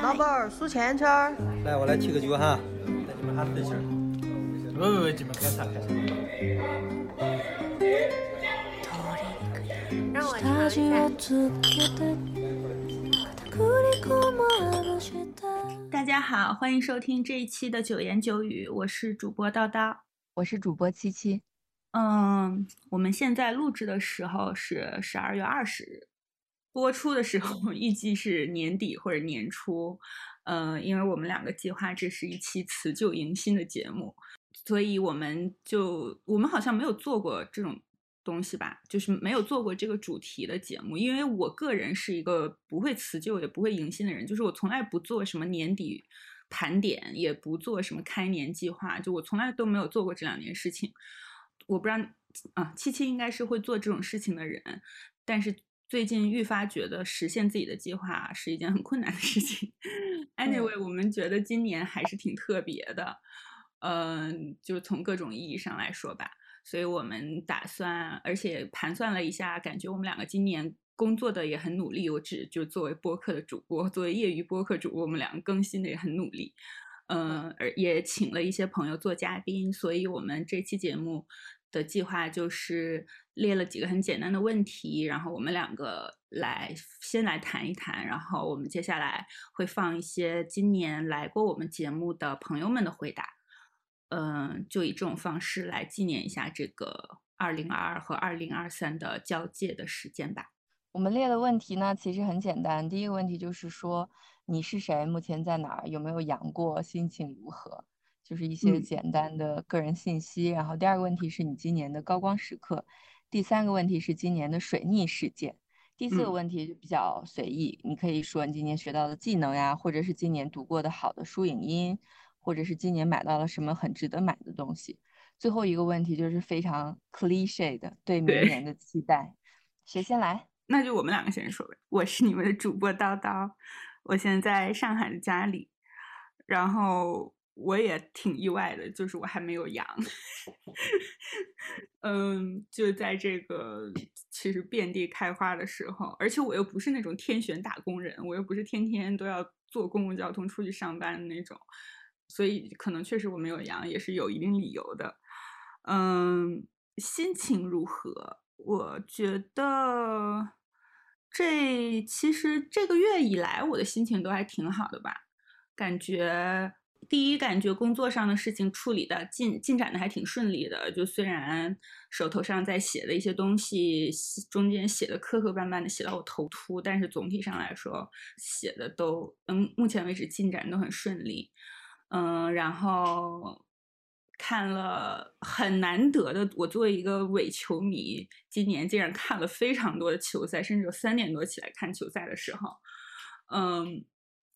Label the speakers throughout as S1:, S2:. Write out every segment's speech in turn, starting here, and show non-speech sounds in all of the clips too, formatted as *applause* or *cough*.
S1: 老板儿数钱钱儿。
S2: 来，我来提个酒哈，你们哈子一下。
S3: 不不不，你们开茶开茶。
S4: 让我尝一
S5: 下。大家好，欢迎收听这一期的九言九语，我是主播叨叨，
S6: 我是主播七七。
S5: 嗯，我们现在录制的时候是十二月二十日。播出的时候 *laughs* 预计是年底或者年初，呃，因为我们两个计划这是一期辞旧迎新的节目，所以我们就我们好像没有做过这种东西吧，就是没有做过这个主题的节目。因为我个人是一个不会辞旧也不会迎新的人，就是我从来不做什么年底盘点，也不做什么开年计划，就我从来都没有做过这两件事情。我不知道啊，七七应该是会做这种事情的人，但是。最近愈发觉得实现自己的计划是一件很困难的事情。Anyway，我们觉得今年还是挺特别的，嗯，就是从各种意义上来说吧。所以我们打算，而且盘算了一下，感觉我们两个今年工作的也很努力。我只就作为播客的主播，作为业余播客主播，我们两个更新的也很努力。嗯，而也请了一些朋友做嘉宾，所以我们这期节目。的计划就是列了几个很简单的问题，然后我们两个来先来谈一谈，然后我们接下来会放一些今年来过我们节目的朋友们的回答，嗯，就以这种方式来纪念一下这个二零二二和二零二三的交界的时间吧。
S6: 我们列的问题呢，其实很简单，第一个问题就是说你是谁，目前在哪儿，有没有阳过，心情如何。就是一些简单的个人信息，然后第二个问题是你今年的高光时刻，第三个问题是今年的水逆事件，第四个问题就比较随意，你可以说你今年学到的技能呀，或者是今年读过的好的书影音，或者是今年买到了什么很值得买的东西。最后一个问题就是非常 cliche 的对明年的期待，谁先来？
S5: 那就我们两个先说呗。我是你们的主播叨叨，我现在在上海的家里，然后。我也挺意外的，就是我还没有阳，*laughs* 嗯，就在这个其实遍地开花的时候，而且我又不是那种天选打工人，我又不是天天都要坐公共交通出去上班的那种，所以可能确实我没有阳也是有一定理由的。嗯，心情如何？我觉得这其实这个月以来我的心情都还挺好的吧，感觉。第一，感觉工作上的事情处理的进进展的还挺顺利的。就虽然手头上在写的一些东西，中间写的磕磕绊绊的，写到我头秃，但是总体上来说，写的都嗯，目前为止进展都很顺利。嗯，然后看了很难得的，我作为一个伪球迷，今年竟然看了非常多的球赛，甚至有三点多起来看球赛的时候，嗯。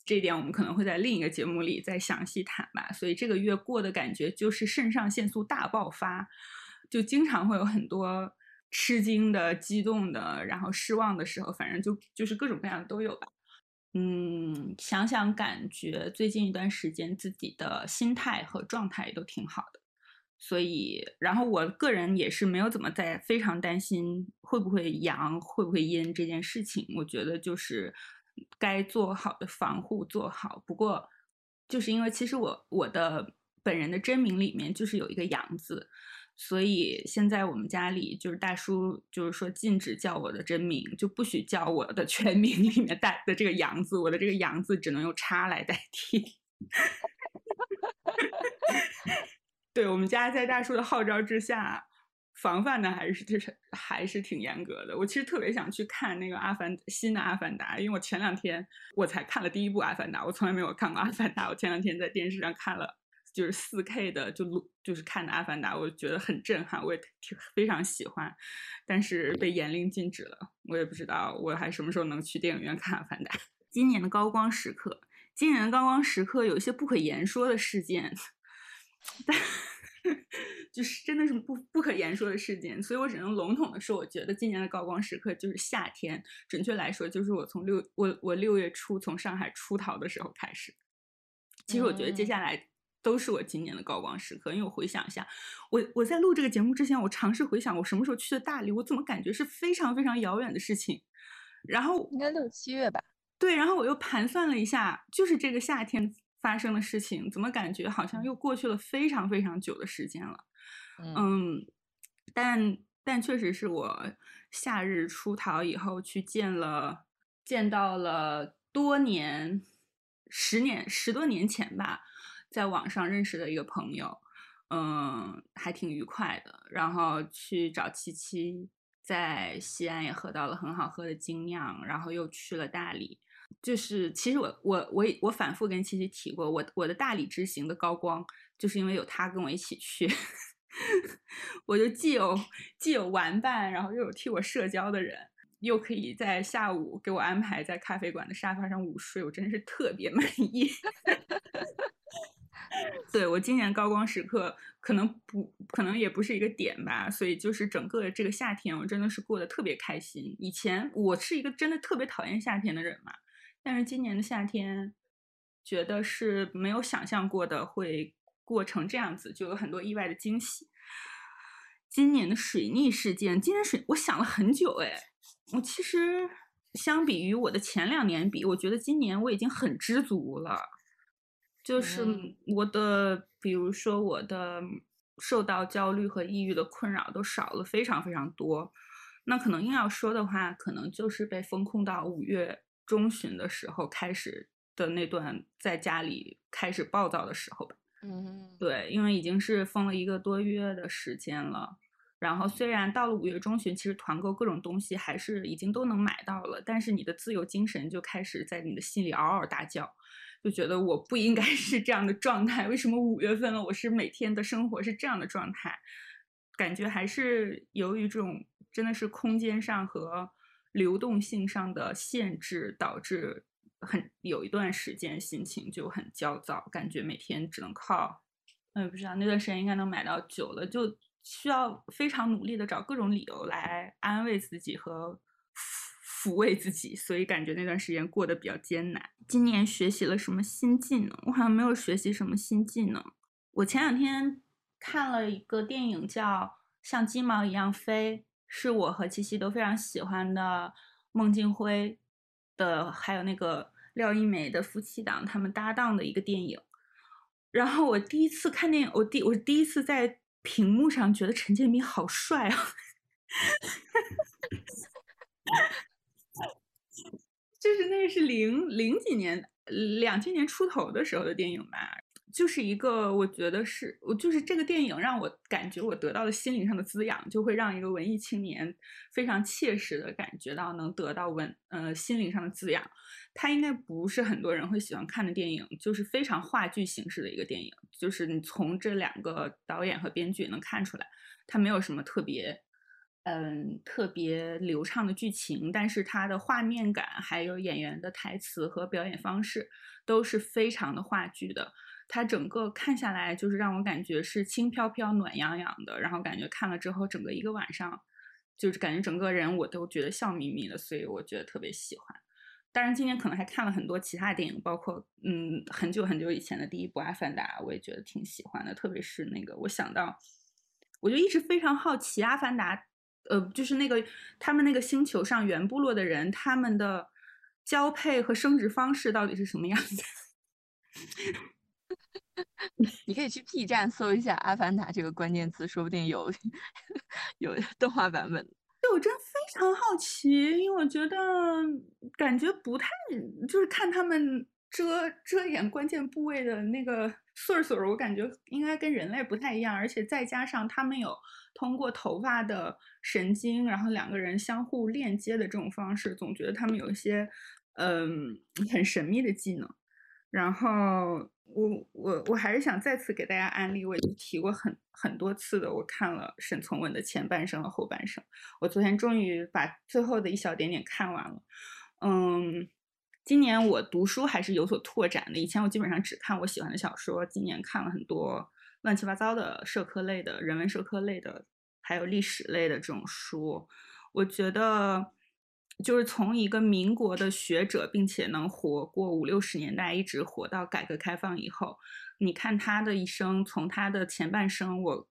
S5: 这一点我们可能会在另一个节目里再详细谈吧。所以这个月过的感觉就是肾上腺素大爆发，就经常会有很多吃惊的、激动的，然后失望的时候，反正就就是各种各样的都有吧。嗯，想想感觉最近一段时间自己的心态和状态都挺好的，所以然后我个人也是没有怎么在非常担心会不会阳、会不会阴这件事情。我觉得就是。该做好的防护做好，不过就是因为其实我我的本人的真名里面就是有一个杨字，所以现在我们家里就是大叔就是说禁止叫我的真名，就不许叫我的全名里面带的这个杨字，我的这个杨字只能用叉来代替。*laughs* 对我们家在大叔的号召之下。防范的还是就是还是挺严格的。我其实特别想去看那个阿凡新的阿凡达，因为我前两天我才看了第一部阿凡达，我从来没有看过阿凡达。我前两天在电视上看了，就是四 K 的，就录就是看的阿凡达，我觉得很震撼，我也挺非常喜欢，但是被严令禁止了。我也不知道我还什么时候能去电影院看阿凡达。今年的高光时刻，今年的高光时刻有一些不可言说的事件，但。*laughs* 就是真的是不不可言说的事件，所以我只能笼统的说，我觉得今年的高光时刻就是夏天，准确来说就是我从六我我六月初从上海出逃的时候开始。其实我觉得接下来都是我今年的高光时刻，因为我回想一下，我我在录这个节目之前，我尝试回想我什么时候去的大理，我怎么感觉是非常非常遥远的事情。然后
S6: 应该六七月吧。
S5: 对，然后我又盘算了一下，就是这个夏天发生的事情，怎么感觉好像又过去了非常非常久的时间了？嗯，但但确实是我夏日出逃以后去见了，见到了多年、十年、十多年前吧，在网上认识的一个朋友，嗯，还挺愉快的。然后去找七七，在西安也喝到了很好喝的精酿，然后又去了大理。就是其实我我我我反复跟七七提过，我我的大理之行的高光，就是因为有他跟我一起去。*laughs* 我就既有既有玩伴，然后又有替我社交的人，又可以在下午给我安排在咖啡馆的沙发上午睡，我真是特别满意。*laughs* 对我今年高光时刻可能不可能也不是一个点吧，所以就是整个这个夏天我真的是过得特别开心。以前我是一个真的特别讨厌夏天的人嘛，但是今年的夏天觉得是没有想象过的会。过成这样子，就有很多意外的惊喜。今年的水逆事件，今年水，我想了很久，哎，我其实相比于我的前两年比，我觉得今年我已经很知足了。就是我的，比如说我的受到焦虑和抑郁的困扰都少了非常非常多。那可能硬要说的话，可能就是被封控到五月中旬的时候开始的那段在家里开始暴躁的时候吧。
S6: 嗯，
S5: 对，因为已经是封了一个多月的时间了，然后虽然到了五月中旬，其实团购各种东西还是已经都能买到了，但是你的自由精神就开始在你的心里嗷嗷大叫，就觉得我不应该 *laughs* 是这样的状态，为什么五月份了，我是每天的生活是这样的状态？感觉还是由于这种真的是空间上和流动性上的限制导致。很有一段时间心情就很焦躁，感觉每天只能靠，我也不知道那段时间应该能买到酒了，就需要非常努力的找各种理由来安慰自己和抚慰自己，所以感觉那段时间过得比较艰难。今年学习了什么新技能？我好像没有学习什么新技能。我前两天看了一个电影叫《像鸡毛一样飞》，是我和七七都非常喜欢的孟京辉的，还有那个。廖一梅的夫妻档，他们搭档的一个电影。然后我第一次看电影，我第我第一次在屏幕上觉得陈建斌好帅啊！*laughs* 就是那是零零几年，两千年出头的时候的电影吧。就是一个，我觉得是我就是这个电影让我感觉我得到了心灵上的滋养，就会让一个文艺青年非常切实的感觉到能得到文呃心灵上的滋养。它应该不是很多人会喜欢看的电影，就是非常话剧形式的一个电影。就是你从这两个导演和编剧能看出来，它没有什么特别嗯特别流畅的剧情，但是它的画面感还有演员的台词和表演方式都是非常的话剧的。它整个看下来就是让我感觉是轻飘飘、暖洋洋的，然后感觉看了之后整个一个晚上，就是感觉整个人我都觉得笑眯眯的，所以我觉得特别喜欢。当然今年可能还看了很多其他电影，包括嗯很久很久以前的第一部《阿凡达》，我也觉得挺喜欢的，特别是那个我想到，我就一直非常好奇《阿凡达》，呃，就是那个他们那个星球上原部落的人，他们的交配和生殖方式到底是什么样子。*laughs*
S6: 你可以去 P 站搜一下“阿凡达”这个关键词，说不定有 *laughs* 有 *laughs* 动画版本。
S5: 对，我真非常好奇，因为我觉得感觉不太，就是看他们遮遮掩关键部位的那个穗穗儿，我感觉应该跟人类不太一样，而且再加上他们有通过头发的神经，然后两个人相互链接的这种方式，总觉得他们有一些嗯很神秘的技能，然后。我我我还是想再次给大家安利，我已经提过很很多次的。我看了沈从文的前半生和后半生，我昨天终于把最后的一小点点看完了。嗯，今年我读书还是有所拓展的。以前我基本上只看我喜欢的小说，今年看了很多乱七八糟的社科类的、人文社科类的，还有历史类的这种书。我觉得。就是从一个民国的学者，并且能活过五六十年代，一直活到改革开放以后，你看他的一生，从他的前半生，我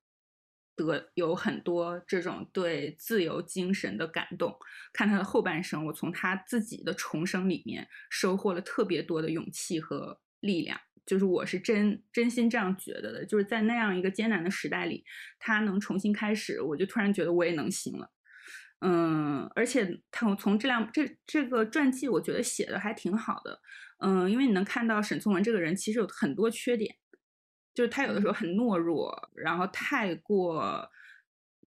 S5: 得有很多这种对自由精神的感动。看他的后半生，我从他自己的重生里面收获了特别多的勇气和力量。就是我是真真心这样觉得的，就是在那样一个艰难的时代里，他能重新开始，我就突然觉得我也能行了。嗯，而且他从这辆这这个传记，我觉得写的还挺好的。嗯，因为你能看到沈从文这个人其实有很多缺点，就是他有的时候很懦弱，然后太过，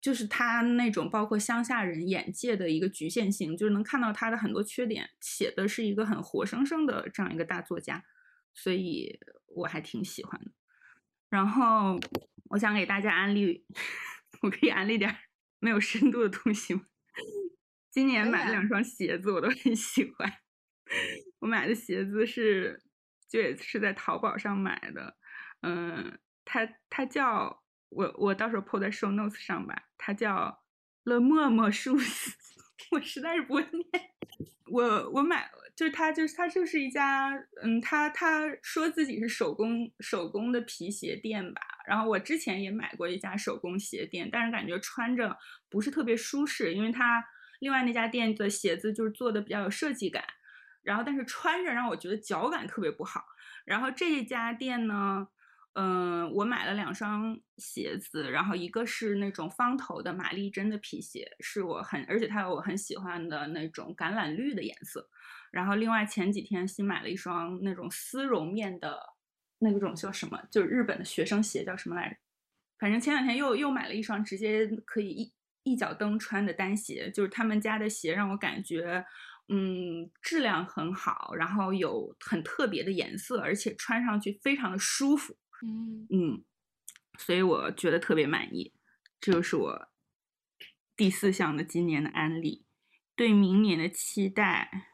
S5: 就是他那种包括乡下人眼界的一个局限性，就是能看到他的很多缺点。写的是一个很活生生的这样一个大作家。所以我还挺喜欢的，然后我想给大家安利，*laughs* 我可以安利点没有深度的东西吗？今年买了两双鞋子，我都很喜欢。*laughs* 我买的鞋子是，就也是在淘宝上买的，嗯，它它叫我我到时候 po 在 show notes 上吧，它叫 The 默默 shoes，*laughs* 我实在是不会念，我我买。就是他，就是它，就是一家，嗯，他他说自己是手工手工的皮鞋店吧。然后我之前也买过一家手工鞋店，但是感觉穿着不是特别舒适，因为他另外那家店的鞋子就是做的比较有设计感，然后但是穿着让我觉得脚感特别不好。然后这一家店呢，嗯，我买了两双鞋子，然后一个是那种方头的玛丽珍的皮鞋，是我很而且它有我很喜欢的那种橄榄绿的颜色。然后另外前几天新买了一双那种丝绒面的，那种叫什么？就是日本的学生鞋叫什么来着？反正前两天又又买了一双直接可以一一脚蹬穿的单鞋，就是他们家的鞋让我感觉，嗯，质量很好，然后有很特别的颜色，而且穿上去非常的舒服。嗯嗯，所以我觉得特别满意。这就是我第四项的今年的安利，对明年的期待。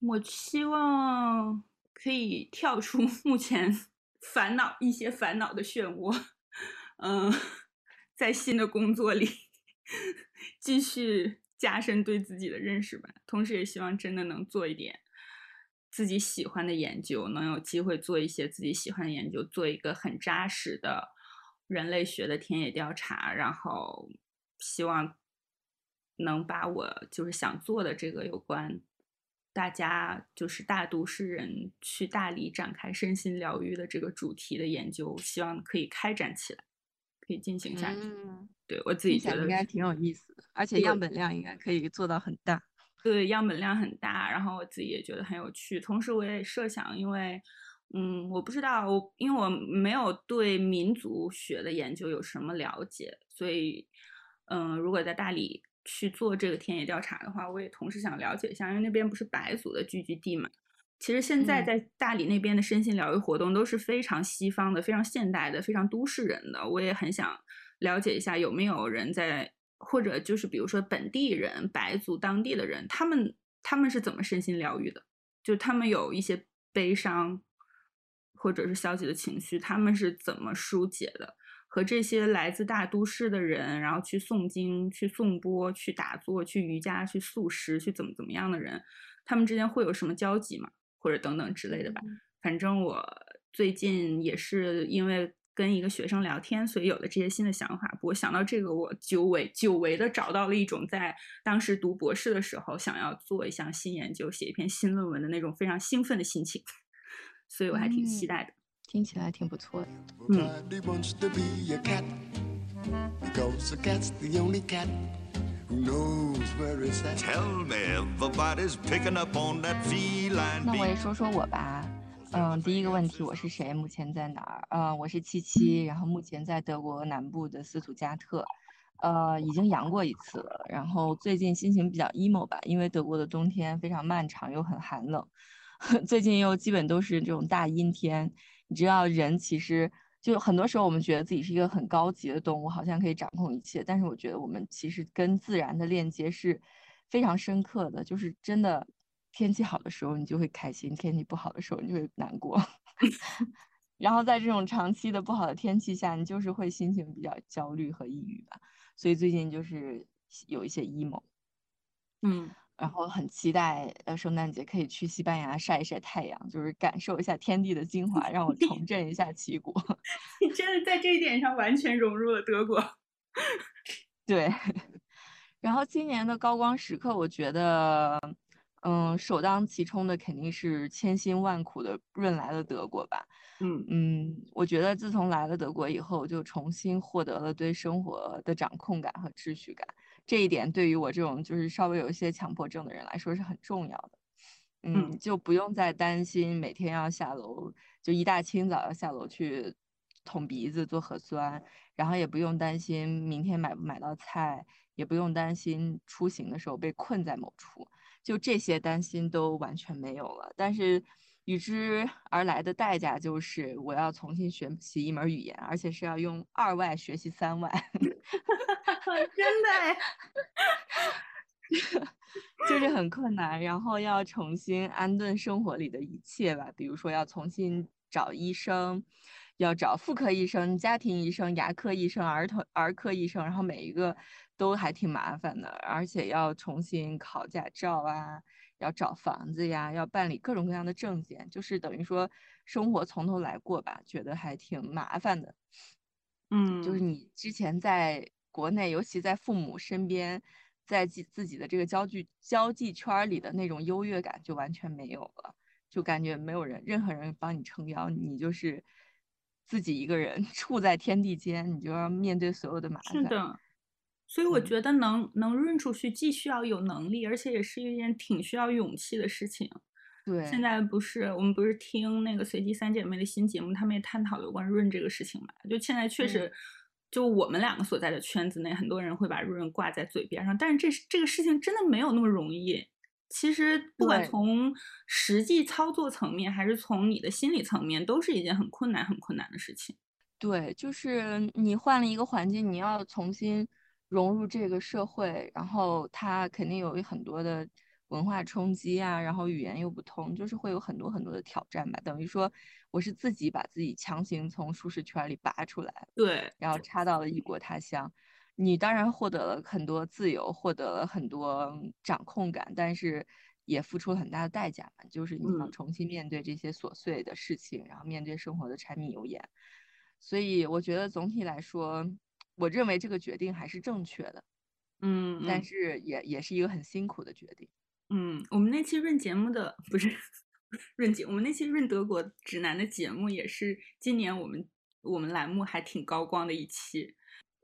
S5: 我希望可以跳出 *laughs* 目前烦恼一些烦恼的漩涡，嗯，在新的工作里 *laughs* 继续加深对自己的认识吧。同时，也希望真的能做一点自己喜欢的研究，能有机会做一些自己喜欢的研究，做一个很扎实的人类学的田野调查。然后，希望能把我就是想做的这个有关。大家就是大都市人去大理展开身心疗愈的这个主题的研究，希望可以开展起来，可以进行下去。对我自己觉得
S6: 应该挺有意思的，而且样本量应该可以做到很大。
S5: 对，样本量很大，然后我自己也觉得很有趣。同时，我也设想，因为，嗯，我不知道，我因为我没有对民族学的研究有什么了解，所以，嗯，如果在大理。去做这个田野调查的话，我也同时想了解一下，因为那边不是白族的聚居地嘛。其实现在在大理那边的身心疗愈活动都是非常西方的、非常现代的、非常都市人的。我也很想了解一下，有没有人在，或者就是比如说本地人、白族当地的人，他们他们是怎么身心疗愈的？就他们有一些悲伤或者是消极的情绪，他们是怎么疏解的？和这些来自大都市的人，然后去诵经、去颂钵、去打坐、去瑜伽、去素食、去怎么怎么样的人，他们之间会有什么交集吗？或者等等之类的吧。反正我最近也是因为跟一个学生聊天，所以有了这些新的想法。不过想到这个，我久违久违的找到了一种在当时读博士的时候想要做一项新研究、写一篇新论文的那种非常兴奋的心情，所以我还挺期待的。
S6: 听起来挺不错的。
S5: 嗯。
S6: 那我也说说我吧。嗯，第一个问题，我是谁？目前在哪儿？嗯，我是七七，然后目前在德国南部的斯图加特。呃，已经阳过一次了。然后最近心情比较 emo 吧，因为德国的冬天非常漫长又很寒冷。*laughs* 最近又基本都是这种大阴天。你知道，人其实就很多时候，我们觉得自己是一个很高级的动物，好像可以掌控一切。但是我觉得，我们其实跟自然的链接是非常深刻的。就是真的，天气好的时候你就会开心，天气不好的时候你就会难过。*laughs* 然后在这种长期的不好的天气下，你就是会心情比较焦虑和抑郁吧。所以最近就是有一些 emo。
S5: 嗯。
S6: 然后很期待，呃，圣诞节可以去西班牙晒一晒太阳，就是感受一下天地的精华，让我重振一下旗鼓。*laughs*
S5: 你真的在这一点上完全融入了德国。
S6: 对。*laughs* 然后今年的高光时刻，我觉得，嗯，首当其冲的肯定是千辛万苦的润来了德国吧。
S5: 嗯
S6: 嗯，我觉得自从来了德国以后，就重新获得了对生活的掌控感和秩序感。这一点对于我这种就是稍微有一些强迫症的人来说是很重要的。嗯，就不用再担心每天要下楼，就一大清早要下楼去捅鼻子做核酸，然后也不用担心明天买不买到菜。也不用担心出行的时候被困在某处，就这些担心都完全没有了。但是与之而来的代价就是我要重新学习一门语言，而且是要用二外学习三外。*laughs*
S5: 真的，*laughs*
S6: 就是很困难。然后要重新安顿生活里的一切吧，比如说要重新找医生。要找妇科医生、家庭医生、牙科医生、儿童儿科医生，然后每一个都还挺麻烦的，而且要重新考驾照啊，要找房子呀，要办理各种各样的证件，就是等于说生活从头来过吧，觉得还挺麻烦的。
S5: 嗯，
S6: 就是你之前在国内，尤其在父母身边，在自自己的这个交际交际圈里的那种优越感就完全没有了，就感觉没有人任何人帮你撑腰，你就是。自己一个人 *laughs* 处在天地间，你就要面对所有的麻
S5: 烦。是的，所以我觉得能能润出去，既需要有能力，而且也是一件挺需要勇气的事情。
S6: 对，
S5: 现在不是我们不是听那个随机三姐妹的新节目，他们也探讨有关润这个事情嘛？就现在确实，就我们两个所在的圈子内，很多人会把润挂在嘴边上，但是这这个事情真的没有那么容易。其实不管从实际操作层面，还是从你的心理层面，都是一件很困难、很困难的事情。
S6: 对，就是你换了一个环境，你要重新融入这个社会，然后他肯定有很多的文化冲击啊，然后语言又不通，就是会有很多很多的挑战吧。等于说，我是自己把自己强行从舒适圈里拔出来，
S5: 对，
S6: 然后插到了异国他乡。你当然获得了很多自由，获得了很多掌控感，但是也付出了很大的代价嘛。就是你要重新面对这些琐碎的事情，然后面对生活的柴米油盐。所以我觉得总体来说，我认为这个决定还是正确的。
S5: 嗯，
S6: 但是也也是一个很辛苦的决定。
S5: 嗯，我们那期润节目的不是润节，我们那期润德国指南的节目也是今年我们我们栏目还挺高光的一期。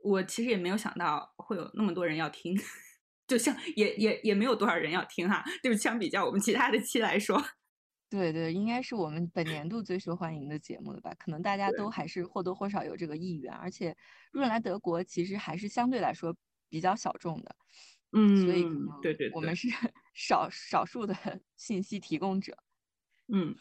S5: 我其实也没有想到会有那么多人要听，*laughs* 就像也也也没有多少人要听哈，就是相比较我们其他的期来说，
S6: 对对，应该是我们本年度最受欢迎的节目了吧？可能大家都还是或多或少有这个意愿，而且润来德国其实还是相对来说比较小众的，
S5: 嗯，
S6: 所以
S5: 对对，
S6: 我们是 *laughs* 少少数的 *laughs* 信息提供者，
S5: 嗯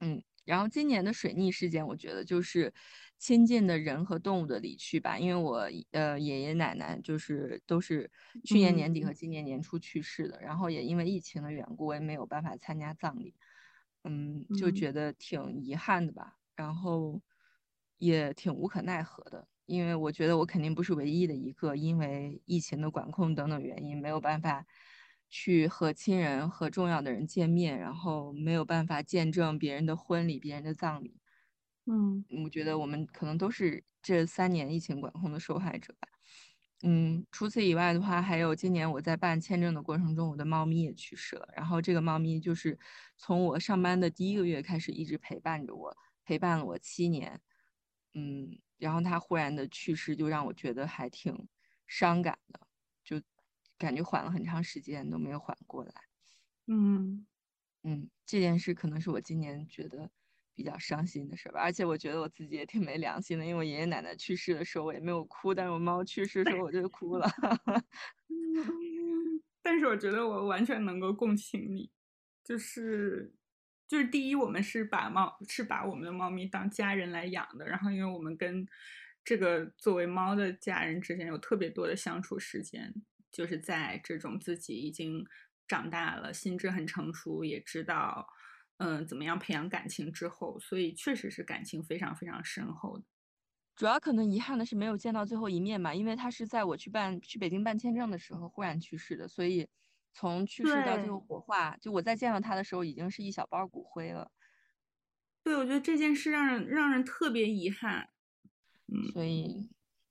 S6: 嗯。然后今年的水逆事件，我觉得就是亲近的人和动物的离去吧。因为我呃爷爷奶奶就是都是去年年底和今年年初去世的，然后也因为疫情的缘故，我也没有办法参加葬礼，嗯，就觉得挺遗憾的吧。然后也挺无可奈何的，因为我觉得我肯定不是唯一的一个因为疫情的管控等等原因没有办法。去和亲人和重要的人见面，然后没有办法见证别人的婚礼、别人的葬礼。
S5: 嗯，
S6: 我觉得我们可能都是这三年疫情管控的受害者吧。嗯，除此以外的话，还有今年我在办签证的过程中，我的猫咪也去世了。然后这个猫咪就是从我上班的第一个月开始一直陪伴着我，陪伴了我七年。嗯，然后它忽然的去世，就让我觉得还挺伤感的。就感觉缓了很长时间都没有缓过来，
S5: 嗯
S6: 嗯，这件事可能是我今年觉得比较伤心的事吧。而且我觉得我自己也挺没良心的，因为我爷爷奶奶去世的时候我也没有哭，但是我猫去世的时候我就哭了。*laughs*
S5: 但是我觉得我完全能够共情你，就是就是第一，我们是把猫是把我们的猫咪当家人来养的，然后因为我们跟这个作为猫的家人之间有特别多的相处时间。就是在这种自己已经长大了、心智很成熟，也知道嗯怎么样培养感情之后，所以确实是感情非常非常深厚的。
S6: 主要可能遗憾的是没有见到最后一面吧，因为他是在我去办去北京办签证的时候忽然去世的，所以从去世到最后火化，就我再见到他的时候已经是一小包骨灰了。
S5: 对，我觉得这件事让人让人特别遗憾。嗯，
S6: 所以。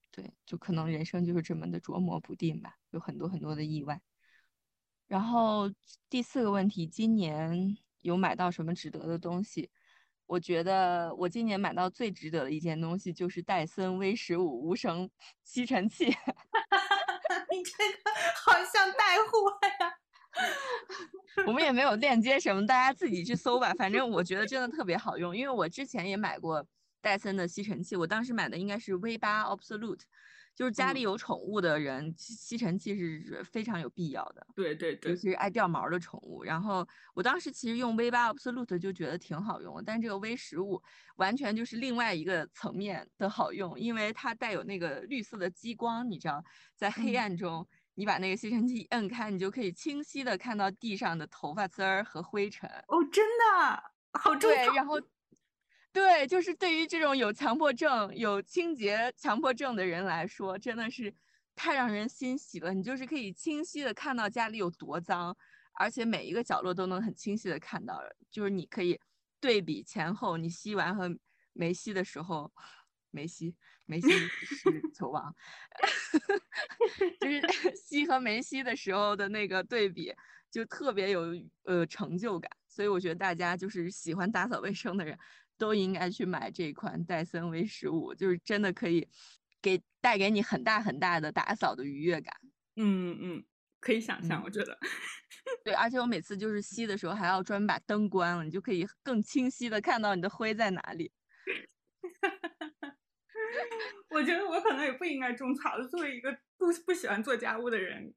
S6: 对，就可能人生就是这么的捉摸不定吧，有很多很多的意外。然后第四个问题，今年有买到什么值得的东西？我觉得我今年买到最值得的一件东西就是戴森 V 十五无绳吸尘器。*laughs*
S5: 你这个好像带货呀！*laughs*
S6: 我们也没有链接什么，大家自己去搜吧。反正我觉得真的特别好用，因为我之前也买过戴森的吸尘器，我当时买的应该是 V 八 Absolute。就是家里有宠物的人，吸尘器是非常有必要的。
S5: 对对对，
S6: 尤其是爱掉毛的宠物。然后我当时其实用 V 八 Absolute 就觉得挺好用，但这个 V 十五完全就是另外一个层面的好用，因为它带有那个绿色的激光，你知道，在黑暗中你把那个吸尘器摁开，你就可以清晰的看到地上的头发丝儿和灰尘。
S5: 哦，真的好重
S6: 对，然后。对，就是对于这种有强迫症、有清洁强迫症的人来说，真的是太让人欣喜了。你就是可以清晰的看到家里有多脏，而且每一个角落都能很清晰的看到。就是你可以对比前后，你吸完和没吸的时候，没吸没吸 *laughs* 是球王，*laughs* 就是 *laughs* 吸和没吸的时候的那个对比，就特别有呃成就感。所以我觉得大家就是喜欢打扫卫生的人。都应该去买这款戴森 V 十五，就是真的可以给带给你很大很大的打扫的愉悦感。
S5: 嗯嗯，可以想象，我觉得。*laughs*
S6: 对，而且我每次就是吸的时候还要专门把灯关了，你就可以更清晰的看到你的灰在哪里。*laughs*
S5: 我觉得我可能也不应该种草。作为一个不不喜欢做家务的人，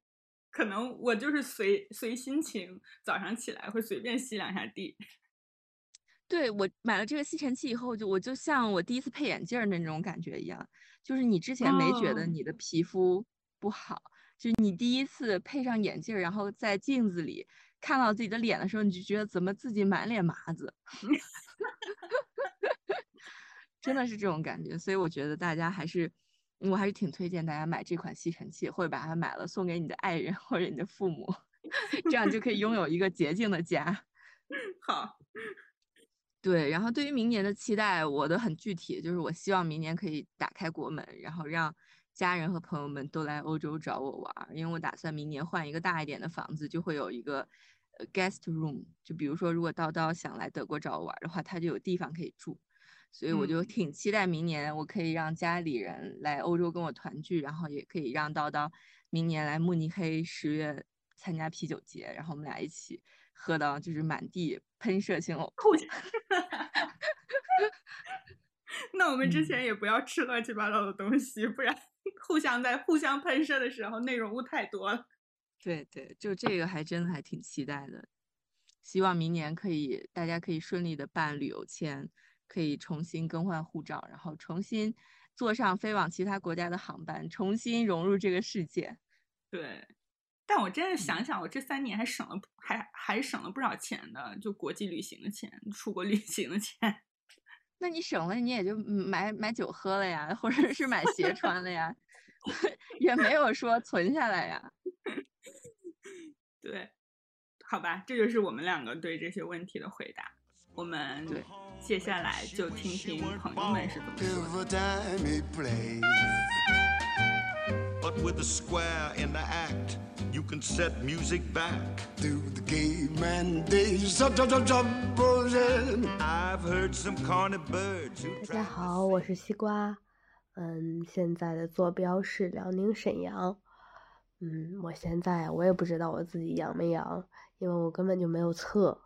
S5: 可能我就是随随心情，早上起来会随便吸两下地。
S6: 对我买了这个吸尘器以后，就我就像我第一次配眼镜的那种感觉一样，就是你之前没觉得你的皮肤不好，就是你第一次配上眼镜，然后在镜子里看到自己的脸的时候，你就觉得怎么自己满脸麻子，*laughs* 真的是这种感觉。所以我觉得大家还是，我还是挺推荐大家买这款吸尘器，或者把它买了送给你的爱人或者你的父母，*laughs* 这样就可以拥有一个洁净的家。*laughs*
S5: 好。
S6: 对，然后对于明年的期待，我的很具体，就是我希望明年可以打开国门，然后让家人和朋友们都来欧洲找我玩，因为我打算明年换一个大一点的房子，就会有一个呃 guest room，就比如说如果叨叨想来德国找我玩的话，他就有地方可以住，所以我就挺期待明年我可以让家里人来欧洲跟我团聚，然后也可以让叨叨明年来慕尼黑十月参加啤酒节，然后我们俩一起。喝到就是满地喷射性呕吐。
S5: 那我们之前也不要吃乱七八糟的东西，不然 *laughs* 互相在互相喷射的时候内容物太多了。
S6: 对对，就这个还真的还挺期待的。希望明年可以大家可以顺利的办旅游签，可以重新更换护照，然后重新坐上飞往其他国家的航班，重新融入这个世界。
S5: 对。但我真的想想，我这三年还省了，还还省了不少钱的，就国际旅行的钱，出国旅行的钱。*laughs*
S6: 那你省了，你也就买买酒喝了呀，或者是买鞋穿了呀，*laughs* 也没有说存下来呀。*laughs*
S5: 对，好吧，这就是我们两个对这些问题的回答。我们接下来就听听朋友们是怎么说的。But with a square in the act, you can set music back to the caveman days. I've heard some corny birds. 大家好，我是西瓜。嗯，现在的坐标是辽宁沈阳。嗯，我现在我也不知道我自己阳没阳，因为我根本就没有测。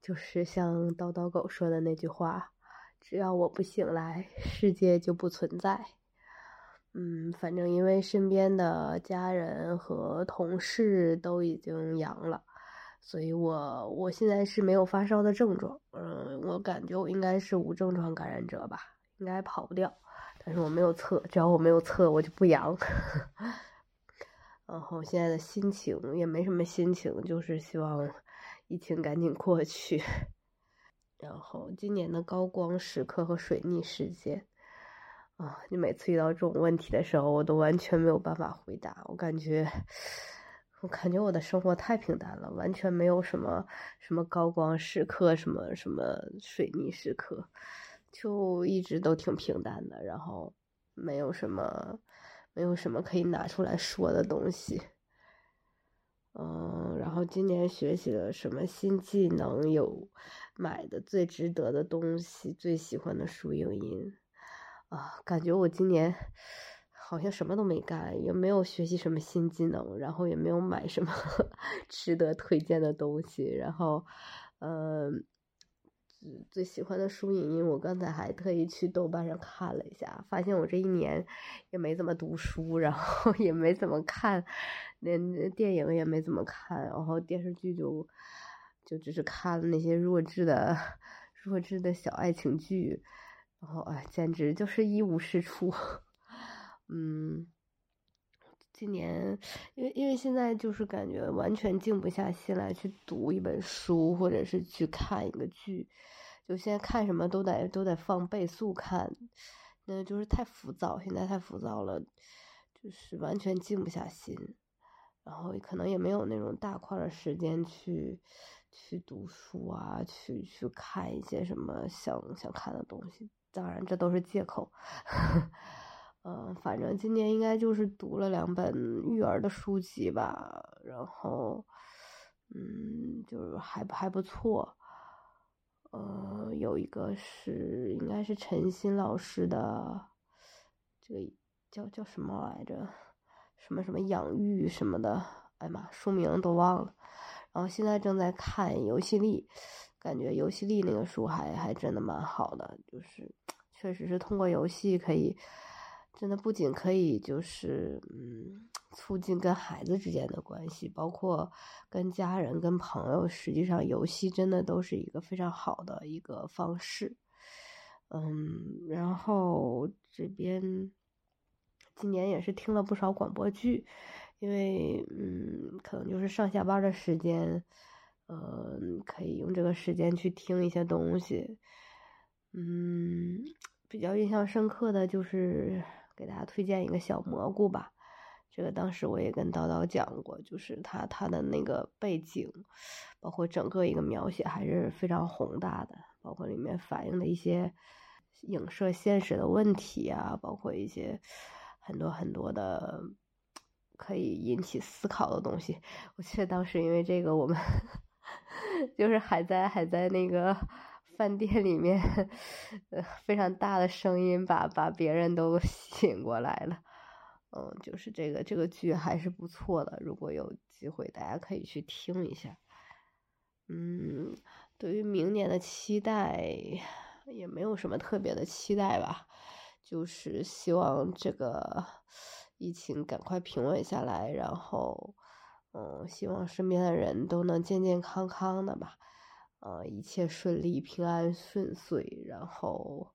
S5: 就是像叨叨狗说的那句话：只要我不醒来，世界就不存在。嗯，反正因为身边的家人和同事都已经阳了，所以我我现在是没有发烧的症状。嗯，我感觉我应该是无症状感染者吧，应该跑不掉。但是我没有测，只要我没有测，我就不阳。*laughs* 然后现在的心情也没什么心情，就是希望疫情赶紧过去。*laughs* 然后今年的高光时刻和水逆事件。啊！你每次遇到这种问题的时候，我都完全没有办法回答。我感觉，我感觉我的生活太平淡了，完全没有什么什么高光时刻，什么什么水逆时刻，就一直都挺平淡的。然后，
S1: 没有什么，没有什么可以拿出来说的东西。嗯，然后今年学习了什么新技能？有买的最值得的东西，最喜欢的书影音啊，感觉我今年好像什么都没干，也没有学习什么新技能，然后也没有买什么 *laughs* 值得推荐的东西，然后，嗯。最喜欢的书影音，我刚才还特意去豆瓣上看了一下，发现我这一年也没怎么读书，然后也没怎么看，连电影也没怎么看，然后电视剧就就只是看了那些弱智的弱智的小爱情剧，然后哎，简直就是一无是处。嗯，今年因为因为现在就是感觉完全静不下心来去读一本书，或者是去看一个剧。就现在看什么都得都得放倍速看，那就是太浮躁，现在太浮躁了，就是完全静不下心，然后可能也没有那种大块的时间去去读书啊，去去看一些什么想想看的东西。当然这都是借口，嗯，反正今年应该就是读了两本育儿的书籍吧，然后嗯，就是还还不错。呃，有一个是应该是陈鑫老师的，这个叫叫什么来着？什么什么养育什么的，哎妈，书名都忘了。然后现在正在看《游戏力》，感觉《游戏力》那个书还还真的蛮好的，就是确实是通过游戏可以。真的不仅可以，就是嗯，促进跟孩子之间的关系，包括跟家人、跟朋友。实际上，游戏真的都是一个非常好的一个方式。嗯，然后这边今年也是听了不少广播剧，因为嗯，可能就是上下班的时间，嗯，可以用这个时间去听一些东西。嗯，比较印象深刻的就是。给大家推荐一个小蘑菇吧，这个当时我也跟叨叨讲过，就是他他的那个背景，包括整个一个描写还是非常宏大的，包括里面反映的一些影射现实的问题啊，包括一些很多很多的可以引起思考的东西。我记得当时因为这个，我们就是还在还在那个。*laughs* 饭店里面，呃，非常大的声音把把别人都 *laughs* 醒过来了，嗯，就是这个这个剧还是不错的，如果有机会大家可以去听一下。嗯，对于明年的期待也没有什么特别的期待吧，就是希望这个疫情赶快平稳下来，然后，嗯，希望身边的人都能健健康康的吧。呃，一切顺利，平安顺遂，然后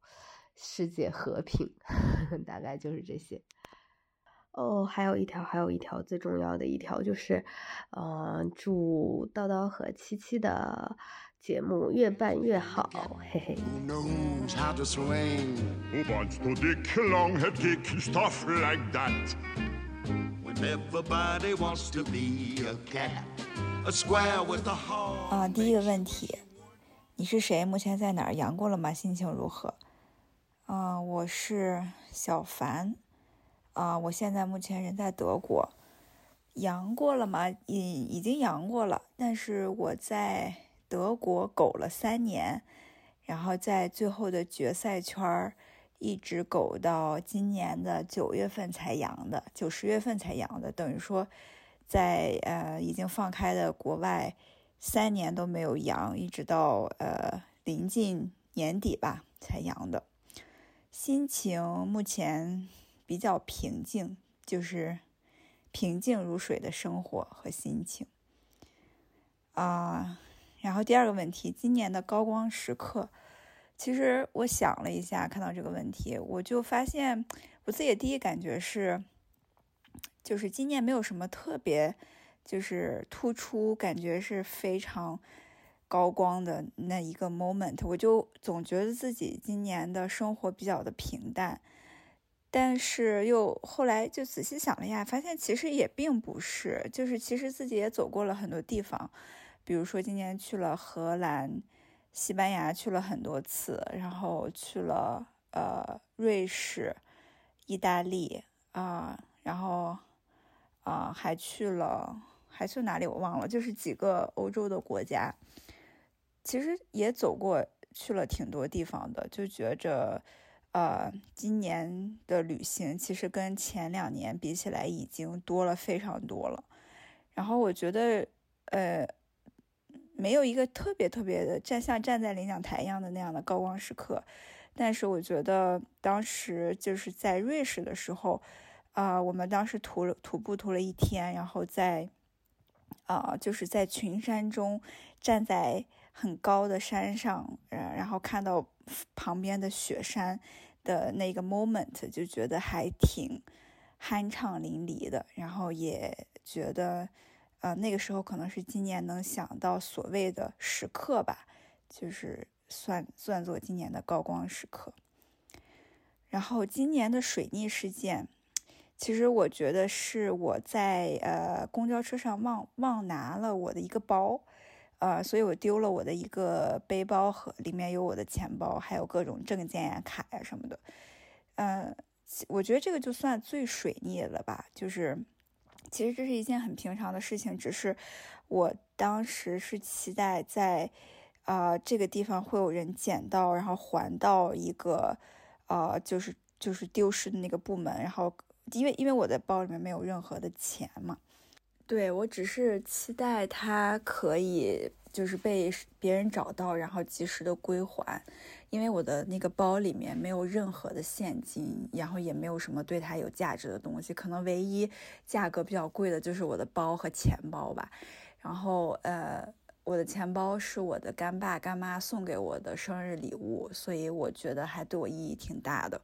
S1: 世界和平，*laughs* 大概就是这些。哦，还有一条，还有一条最重要的一条就是，呃，祝叨叨和七七的节目越办越好，嘿嘿。
S7: Everybody wants to be a cat a square with a hole
S4: 啊第一个问题你是谁？目前在哪儿？阳过了吗？心情如何？啊我是小凡啊我现在目前人在德国。阳过了吗？已已经阳过了但是我在德国苟了三年然后在最后的决赛圈儿一直苟到今年的九月份才阳的，九十月份才阳的，等于说。在呃已经放开的国外，三年都没有阳，一直到呃临近年底吧才阳的。心情目前比较平静，就是平静如水的生活和心情。啊，然后第二个问题，今年的高光时刻，其实我想了一下，看到这个问题，我就发现我自己的第一感觉是。就是今年没有什么特别，就是突出，感觉是非常高光的那一个 moment，我就总觉得自己今年的生活比较的平淡，但是又后来就仔细想了一下，发现其实也并不是，就是其实自己也走过了很多地方，比如说今年去了荷兰、西班牙去了很多次，然后去了呃瑞士。意大利啊，然后啊还去了还去哪里我忘了，就是几个欧洲的国家，其实也走过去了挺多地方的，就觉着呃今年的旅行其实跟前两年比起来已经多了非常多了，然后我觉得呃。没有一个特别特别的站像站在领奖台一样的那样的高光时刻，但是我觉得当时就是在瑞士的时候，啊，我们当时徒徒步徒了一天，然后在，啊，就是在群山中站在很高的山上，呃，然后看到旁边的雪山的那个 moment，就觉得还挺酣畅淋漓的，然后也觉得。呃，那个时候可能是今年能想到所谓的时刻吧，就是算算作今年的高光时刻。然后今年的水逆事件，其实我觉得是我在呃公交车上忘忘拿了我的一个包，呃，所以我丢了我的一个背包和里面有我的钱包，还有各种证件呀、卡呀什么的。呃，我觉得这个就算最水逆了吧，就是。其实这是一件很平常的事情，只是我当时是期待在，啊这个地方会有人捡到，然后还到一个，呃，就是就是丢失的那个部门，然后因为因为我的包里面没有任何的钱嘛，对我只是期待它可以就是被别人找到，然后及时的归还。因为我的那个包里面没有任何的现金，然后也没有什么对它有价值的东西，可能唯一价格比较贵的就是我的包和钱包吧。然后，呃，我的钱包是我的干爸干妈送给我的生日礼物，所以我觉得还对我意义挺大的。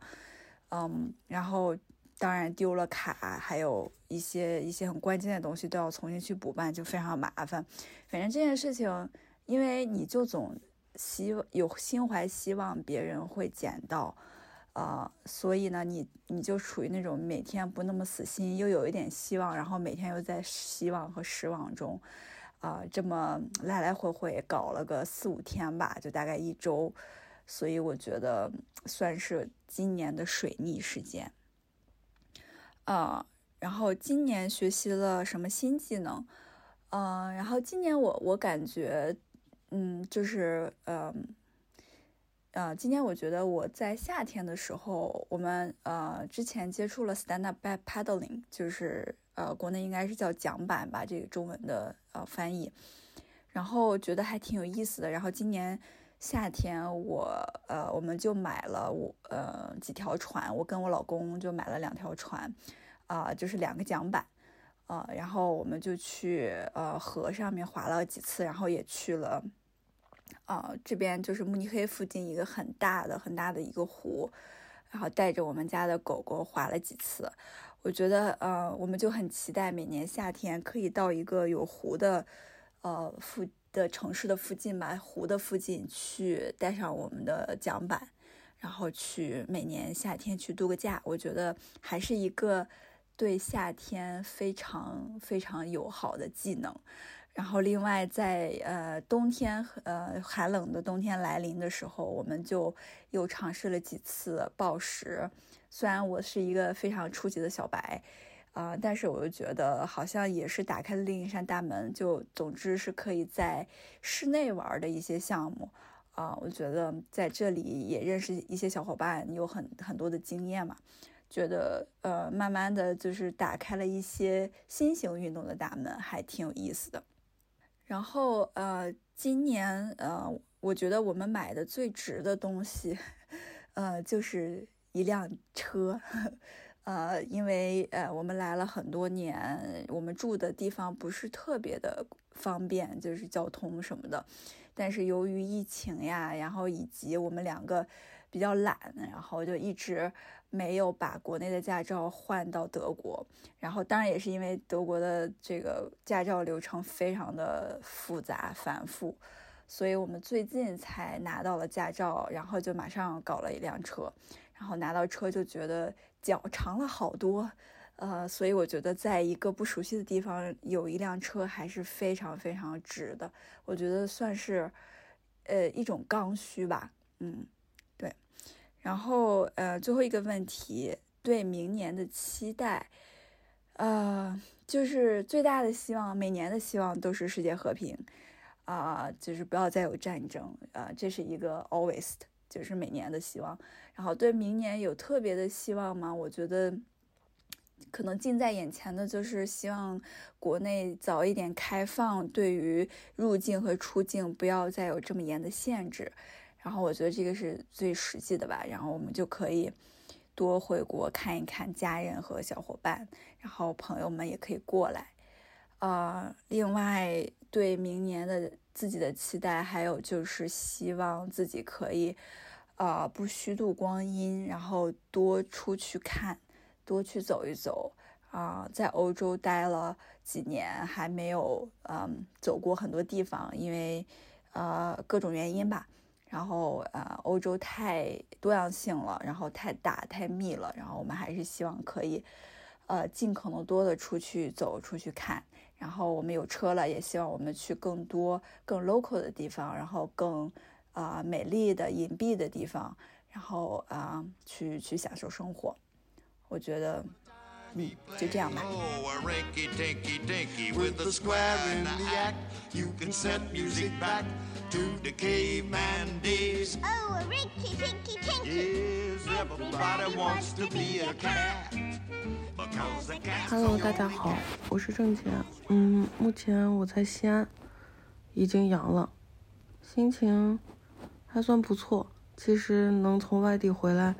S4: 嗯，然后当然丢了卡，还有一些一些很关键的东西都要重新去补办，就非常麻烦。反正这件事情，因为你就总。希有心怀希望别人会捡到，呃，所以呢，你你就处于那种每天不那么死心，又有一点希望，然后每天又在希望和失望中，啊，这么来来回回搞了个四五天吧，就大概一周，所以我觉得算是今年的水逆时间，啊，然后今年学习了什么新技能，嗯，然后今年我我感觉。嗯，就是呃，呃，今天我觉得我在夏天的时候，我们呃之前接触了 stand up paddling，就是呃国内应该是叫桨板吧，这个中文的呃翻译，然后觉得还挺有意思的。然后今年夏天我呃我们就买了我呃几条船，我跟我老公就买了两条船，啊，就是两个桨板，啊，然后我们就去呃河上面划了几次，然后也去了。啊，这边就是慕尼黑附近一个很大的、很大的一个湖，然后带着我们家的狗狗滑了几次。我觉得，呃，我们就很期待每年夏天可以到一个有湖的，呃，附的城市的附近吧，湖的附近去带上我们的桨板，然后去每年夏天去度个假。我觉得还是一个对夏天非常非常友好的技能。然后，另外在呃冬天呃寒冷的冬天来临的时候，我们就又尝试了几次暴食。虽然我是一个非常初级的小白，啊，但是我又觉得好像也是打开了另一扇大门。就总之是可以在室内玩的一些项目，啊，我觉得在这里也认识一些小伙伴，有很很多的经验嘛，觉得呃慢慢的就是打开了一些新型运动的大门，还挺有意思的。然后，呃，今年，呃，我觉得我们买的最值的东西，*laughs* 呃，就是一辆车，*laughs* 呃，因为，呃，我们来了很多年，我们住的地方不是特别的方便，就是交通什么的，但是由于疫情呀，然后以及我们两个比较懒，然后就一直。没有把国内的驾照换到德国，然后当然也是因为德国的这个驾照流程非常的复杂繁复，所以我们最近才拿到了驾照，然后就马上搞了一辆车，然后拿到车就觉得脚长了好多，呃，所以我觉得在一个不熟悉的地方有一辆车还是非常非常值的，我觉得算是，呃，一种刚需吧，嗯。然后，呃，最后一个问题对明年的期待，呃，就是最大的希望，每年的希望都是世界和平，啊，就是不要再有战争，啊，这是一个 always，就是每年的希望。然后对明年有特别的希望吗？我觉得。可能近在眼前的就是希望国内早一点开放，对于入境和出境不要再有这么严的限制。然后我觉得这个是最实际的吧。然后我们就可以多回国看一看家人和小伙伴，然后朋友们也可以过来。呃，另外对明年的自己的期待，还有就是希望自己可以呃不虚度光阴，然后多出去看。多去走一走啊，在欧洲待了几年，还没有嗯走过很多地方，因为呃各种原因吧。然后呃欧洲太多样性了，然后太大太密了，然后我们还是希望可以呃尽可能多的出去走出去看。然后我们有车了，也希望我们去更多更 local 的地方，然后更啊美丽的隐蔽的地方，然后啊去去享受生活。我觉得，嗯，就这样吧。
S8: Hello，大家好，我是郑杰。嗯，目前我在西安，已经阳了，心情还算不错。其实能从外地回来。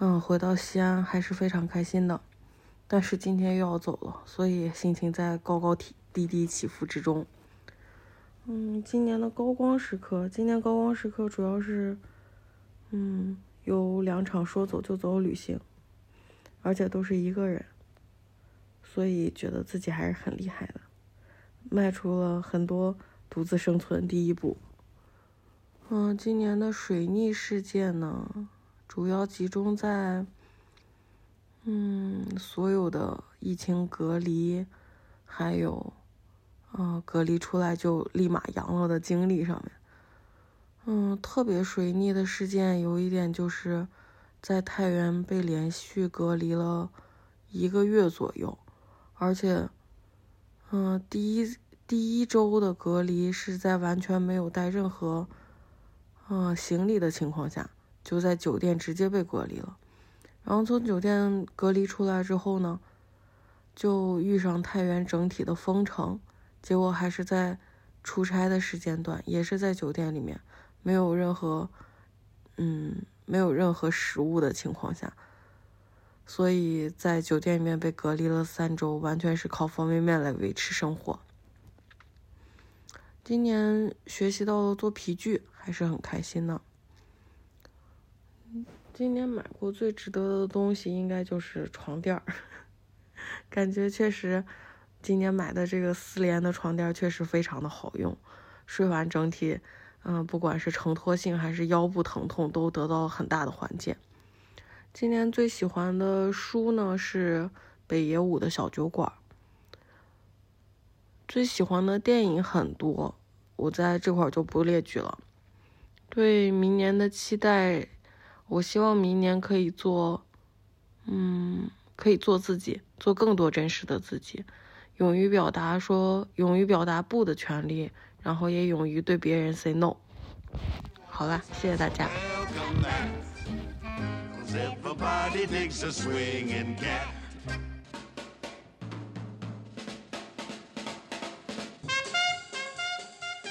S8: 嗯，回到西安还是非常开心的，但是今天又要走了，所以心情在高高低低低起伏之中。嗯，今年的高光时刻，今年高光时刻主要是，嗯，有两场说走就走旅行，而且都是一个人，所以觉得自己还是很厉害的，迈出了很多独自生存第一步。嗯，今年的水逆事件呢？主要集中在，嗯，所有的疫情隔离，还有，嗯，隔离出来就立马阳了的经历上面。嗯，特别水逆的事件有一点就是，在太原被连续隔离了一个月左右，而且，嗯，第一第一周的隔离是在完全没有带任何，嗯，行李的情况下。就在酒店直接被隔离了，然后从酒店隔离出来之后呢，就遇上太原整体的封城，结果还是在出差的时间段，也是在酒店里面，没有任何，嗯，没有任何食物的情况下，所以在酒店里面被隔离了三周，完全是靠方便面来维持生活。今年学习到了做皮具，还是很开心的。今年买过最值得的东西应该就是床垫儿，*laughs* 感觉确实，今年买的这个丝联的床垫确实非常的好用，睡完整体，嗯，不管是承托性还是腰部疼痛都得到了很大的缓解。今年最喜欢的书呢是北野武的小酒馆。最喜欢的电影很多，我在这块儿就不列举了。对明年的期待。我希望明年可以做，嗯，可以做自己，做更多真实的自己，勇于表达，说勇于表达不的权利，然后也勇于对别人 say no。好了，谢谢大家。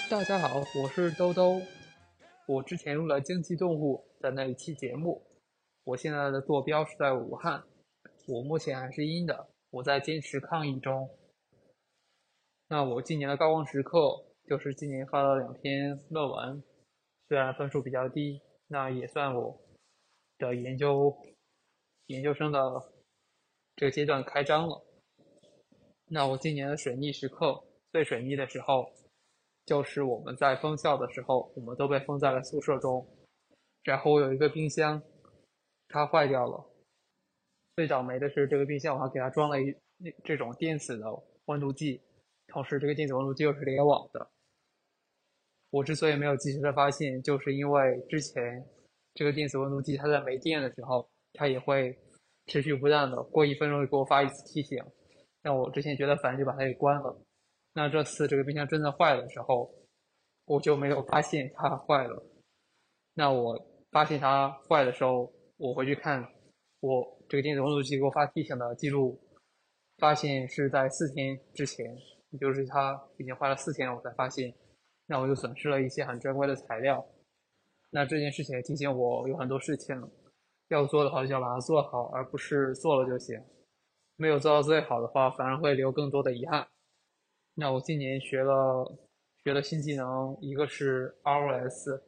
S3: 大家好，我是兜兜，我之前用了经济动物。的那一期节目，我现在的坐标是在武汉，我目前还是阴的，我在坚持抗疫中。那我今年的高光时刻就是今年发了两篇论文，虽然分数比较低，那也算我的研究研究生的这个阶段开张了。那我今年的水逆时刻，最水逆的时候，就是我们在封校的时候，我们都被封在了宿舍中。然后我有一个冰箱，它坏掉了。最倒霉的是这个冰箱，我还给它装了一这种电子的温度计，同时这个电子温度计又是联网的。我之所以没有及时的发现，就是因为之前这个电子温度计它在没电的时候，它也会持续不断的，过一分钟就给我发一次提醒。让我之前觉得烦，就把它给关了。那这次这个冰箱真的坏的时候，我就没有发现它坏了。那我发现它坏的时候，我回去看我这个电子温度计给我发提醒的记录，发现是在四天之前，也就是它已经坏了四天，我才发现。那我就损失了一些很珍贵的材料。那这件事情也提醒我，有很多事情要做的话，就要把它做好，而不是做了就行。没有做到最好的话，反而会留更多的遗憾。那我今年学了学了新技能，一个是 ROS，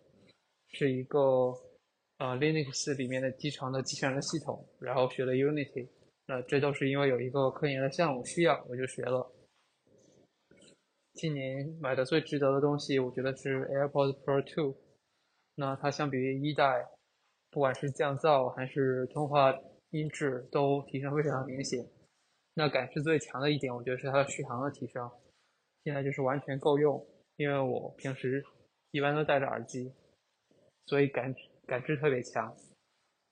S3: 是一个呃 Linux 里面的集成的集成的系统，然后学了 Unity。那这都是因为有一个科研的项目需要，我就学了。今年买的最值得的东西，我觉得是 AirPods Pro 2。那它相比于一代，不管是降噪还是通话音质都提升非常明显。那感知最强的一点，我觉得是它的续航的提升。现在就是完全够用，因为我平时一般都戴着耳机，所以感感知特别强。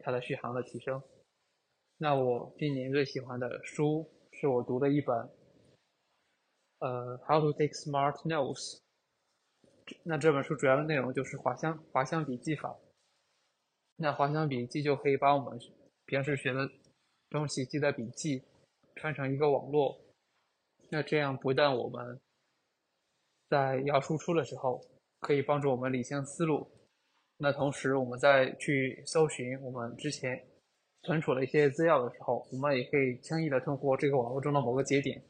S3: 它的续航的提升。那我今年最喜欢的书是我读的一本，呃，《How to Take Smart Notes》。那这本书主要的内容就是滑翔滑翔笔记法。那滑翔笔记就可以把我们平时学的东西记在笔记，串成一个网络。那这样不但我们在要输出的时候可以帮助我们理清思路，那同时我们在去搜寻我们之前存储的一些资料的时候，我们也可以轻易的通过这个网络中的某个节点，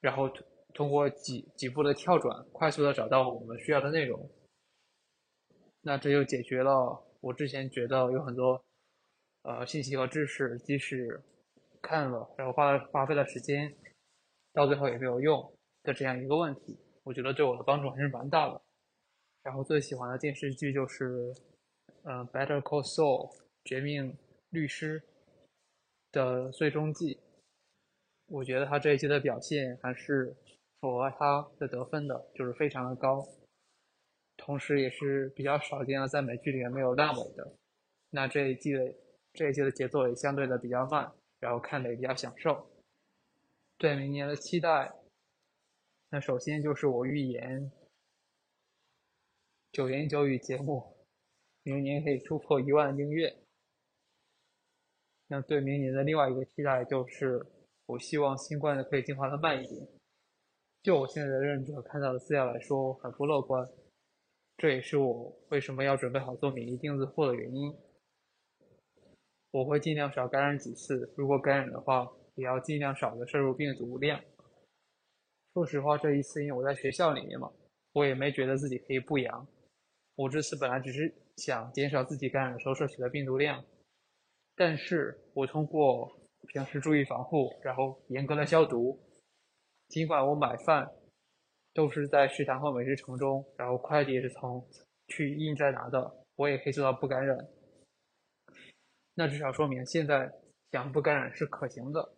S3: 然后。通过几几步的跳转，快速的找到我们需要的内容，那这就解决了我之前觉得有很多呃信息和知识，即使看了，然后花了花费了时间，到最后也没有用的这样一个问题。我觉得对我的帮助还是蛮大的。然后最喜欢的电视剧就是嗯《Better Call Saul》绝命律师的最终季，我觉得他这一季的表现还是。符合他的得分的就是非常的高，同时也是比较少见的在美剧里面没有烂尾的。那这一季的这一季的节奏也相对的比较慢，然后看的也比较享受。对明年的期待，那首先就是我预言九言九语节目明年可以突破一万订阅。那对明年的另外一个期待就是，我希望新冠的可以进化的慢一点。就我现在的认知和看到的资料来说，很不乐观。这也是我为什么要准备好做免疫钉子户的原因。我会尽量少感染几次，如果感染的话，也要尽量少的摄入病毒量。说实话，这一次因为我在学校里面嘛，我也没觉得自己可以不阳。我这次本来只是想减少自己感染的时候摄取的病毒量，但是我通过平时注意防护，然后严格的消毒。尽管我买饭都是在食堂或美食城中，然后快递也是从去驿站拿的，我也可以做到不感染。那至少说明现在想不感染是可行的。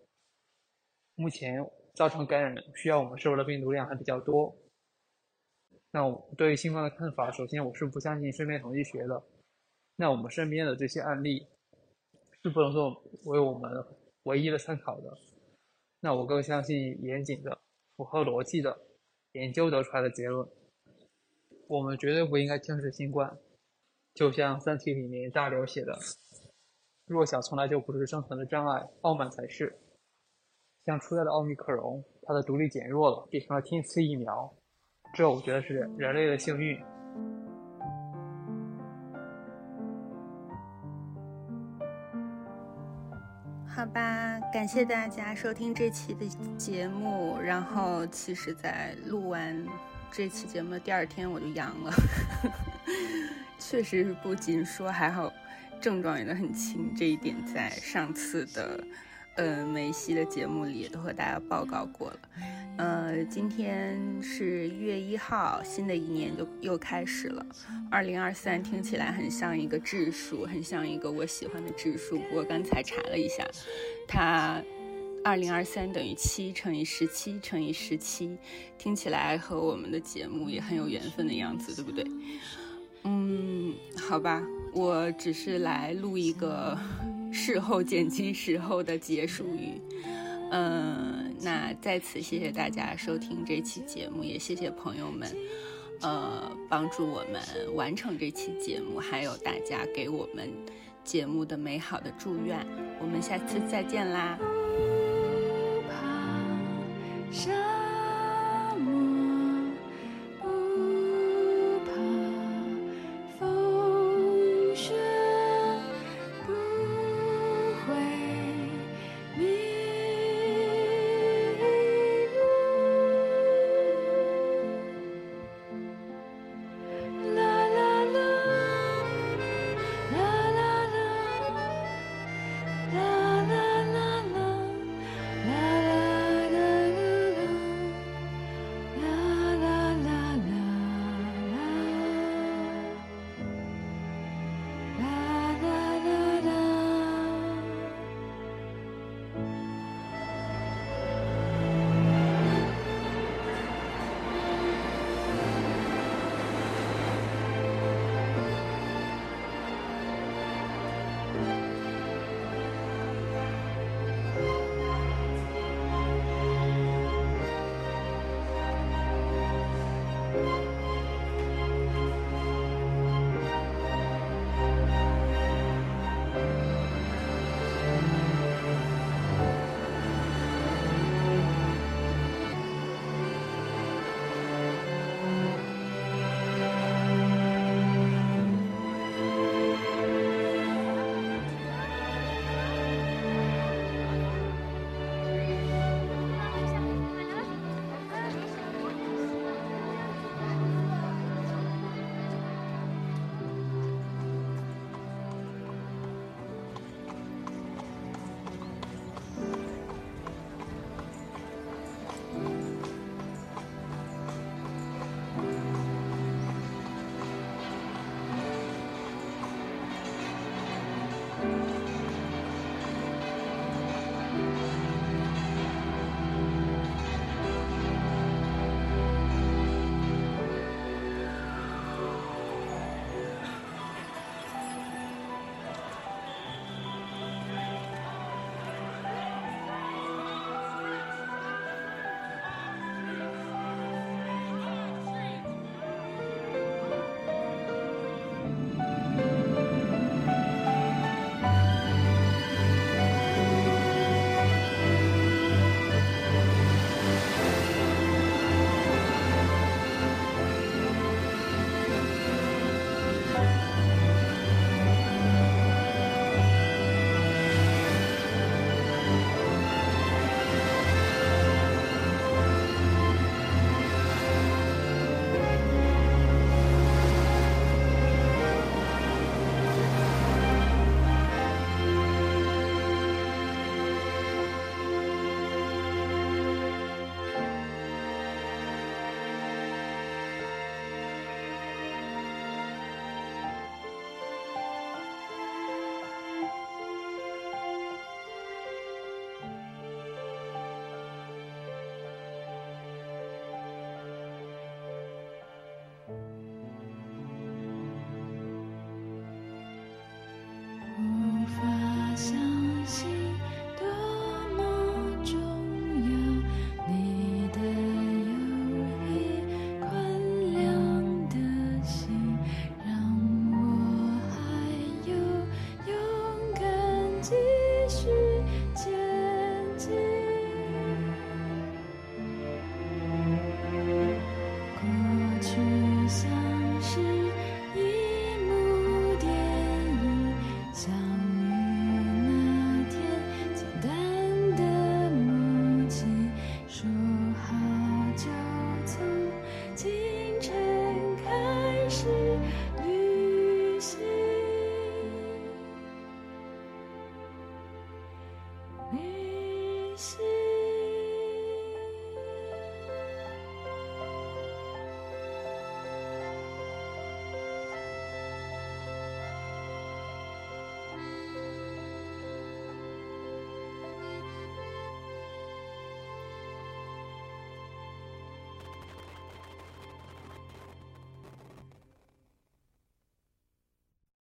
S3: 目前造成感染需要我们摄入的病毒量还比较多。那我对于新冠的看法，首先我是不相信身边统计学的。那我们身边的这些案例是不能作为我们唯一的参考的。那我更相信严谨的、符合逻辑的研究得出来的结论。我们绝对不应该轻视新冠，就像《三体》里面大刘写的：“弱小从来就不是生存的障碍，傲慢才是。”像初代的奥密克戎，它的毒力减弱了，变成了天赐疫苗，这我觉得是人类的幸运。
S5: 好吧，感谢大家收听这期的节目。然后，其实，在录完这期节目的第二天，我就阳了。*laughs* 确实是不仅说还好，症状也都很轻。这一点在上次的。呃，梅西的节目里也都和大家报告过了。呃，今天是一月一号，新的一年就又开始了。二零二三听起来很像一个质数，很像一个我喜欢的质数。不过刚才查了一下，它二零二三等于七乘以十七乘以十七，听起来和我们的节目也很有缘分的样子，对不对？嗯，好吧，我只是来录一个。
S9: 事后剪辑时候的结束语。嗯，那在此谢谢大家收听这期节目，也谢谢朋友们，呃，帮助我们完成这期节目，还有大家给我们节目的美好的祝愿。我们下次再见啦！